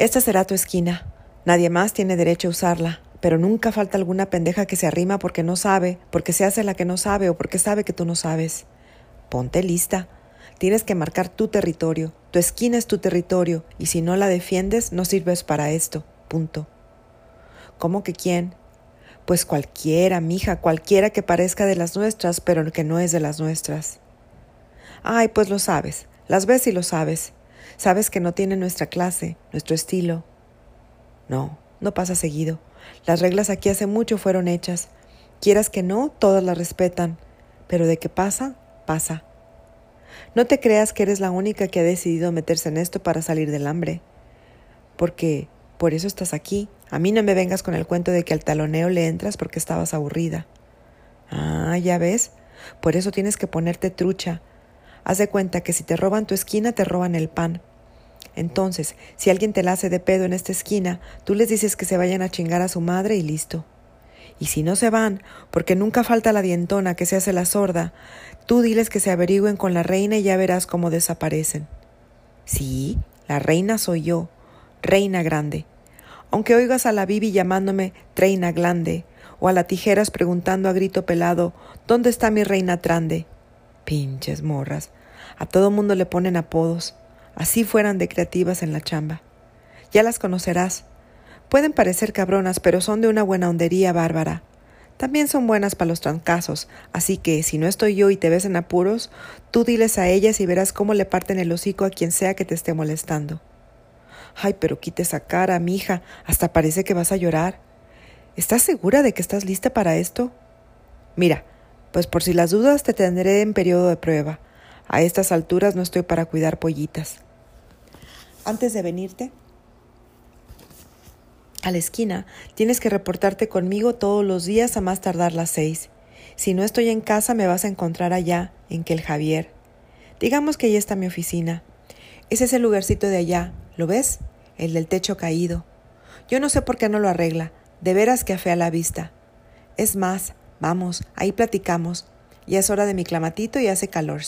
Esta será tu esquina. Nadie más tiene derecho a usarla, pero nunca falta alguna pendeja que se arrima porque no sabe, porque se hace la que no sabe o porque sabe que tú no sabes. Ponte lista. Tienes que marcar tu territorio. Tu esquina es tu territorio y si no la defiendes no sirves para esto. Punto. ¿Cómo que quién? Pues cualquiera, mija, cualquiera que parezca de las nuestras, pero que no es de las nuestras. Ay, pues lo sabes. Las ves y lo sabes. Sabes que no tiene nuestra clase, nuestro estilo. No, no pasa seguido. Las reglas aquí hace mucho fueron hechas. Quieras que no, todas las respetan. Pero de qué pasa, pasa. No te creas que eres la única que ha decidido meterse en esto para salir del hambre. Porque por eso estás aquí. A mí no me vengas con el cuento de que al taloneo le entras porque estabas aburrida. Ah, ya ves. Por eso tienes que ponerte trucha. Haz de cuenta que si te roban tu esquina, te roban el pan. Entonces, si alguien te la hace de pedo en esta esquina, tú les dices que se vayan a chingar a su madre y listo. Y si no se van, porque nunca falta la dientona que se hace la sorda, tú diles que se averigüen con la reina y ya verás cómo desaparecen. Sí, la reina soy yo, reina grande. Aunque oigas a la Bibi llamándome reina grande, o a la tijeras preguntando a grito pelado ¿Dónde está mi reina trande? Pinches morras. A todo mundo le ponen apodos así fueran de creativas en la chamba. Ya las conocerás. Pueden parecer cabronas, pero son de una buena hondería bárbara. También son buenas para los trancazos, así que si no estoy yo y te ves en apuros, tú diles a ellas y verás cómo le parten el hocico a quien sea que te esté molestando. Ay, pero quite esa cara, mija, hasta parece que vas a llorar. ¿Estás segura de que estás lista para esto? Mira, pues por si las dudas te tendré en periodo de prueba. A estas alturas no estoy para cuidar pollitas. Antes de venirte a la esquina, tienes que reportarte conmigo todos los días a más tardar las seis. Si no estoy en casa, me vas a encontrar allá, en que el Javier. Digamos que ahí está mi oficina. Es ese lugarcito de allá, ¿lo ves? El del techo caído. Yo no sé por qué no lo arregla, de veras que afea la vista. Es más, vamos, ahí platicamos. Ya es hora de mi clamatito y hace calor.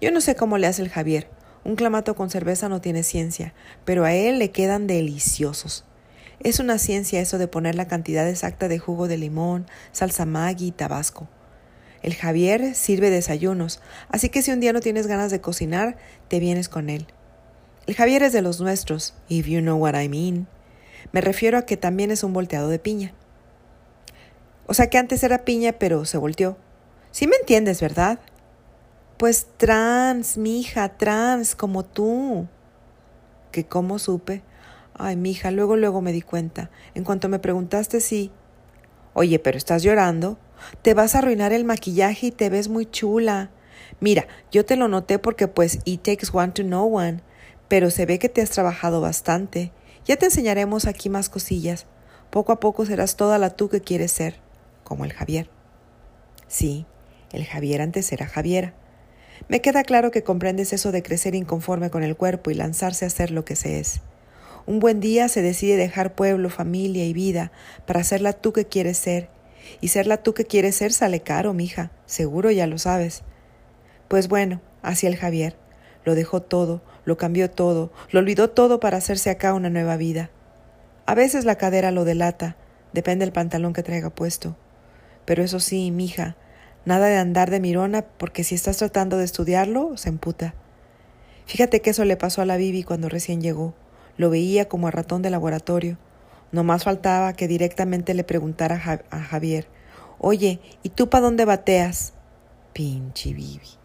Yo no sé cómo le hace el Javier, un clamato con cerveza no tiene ciencia, pero a él le quedan deliciosos. Es una ciencia eso de poner la cantidad exacta de jugo de limón, salsa maggi y tabasco. El Javier sirve desayunos, así que si un día no tienes ganas de cocinar, te vienes con él. El Javier es de los nuestros, if you know what I mean. Me refiero a que también es un volteado de piña. O sea que antes era piña, pero se volteó. Sí me entiendes, ¿verdad? Pues trans, mija, trans, como tú. ¿Que cómo supe? Ay, mija, luego, luego me di cuenta. En cuanto me preguntaste, sí. Oye, pero estás llorando. Te vas a arruinar el maquillaje y te ves muy chula. Mira, yo te lo noté porque pues it takes one to know one, pero se ve que te has trabajado bastante. Ya te enseñaremos aquí más cosillas. Poco a poco serás toda la tú que quieres ser, como el Javier. Sí, el Javier antes era Javiera. Me queda claro que comprendes eso de crecer inconforme con el cuerpo y lanzarse a ser lo que se es. Un buen día se decide dejar pueblo, familia y vida para ser la tú que quieres ser. Y ser la tú que quieres ser sale caro, mija, seguro ya lo sabes. Pues bueno, así el Javier. Lo dejó todo, lo cambió todo, lo olvidó todo para hacerse acá una nueva vida. A veces la cadera lo delata, depende del pantalón que traiga puesto. Pero eso sí, mija, Nada de andar de mirona porque si estás tratando de estudiarlo, se emputa. Fíjate que eso le pasó a la Bibi cuando recién llegó. Lo veía como a ratón de laboratorio. No más faltaba que directamente le preguntara a, Javier, oye, ¿y tú para dónde bateas? Pinche Bibi.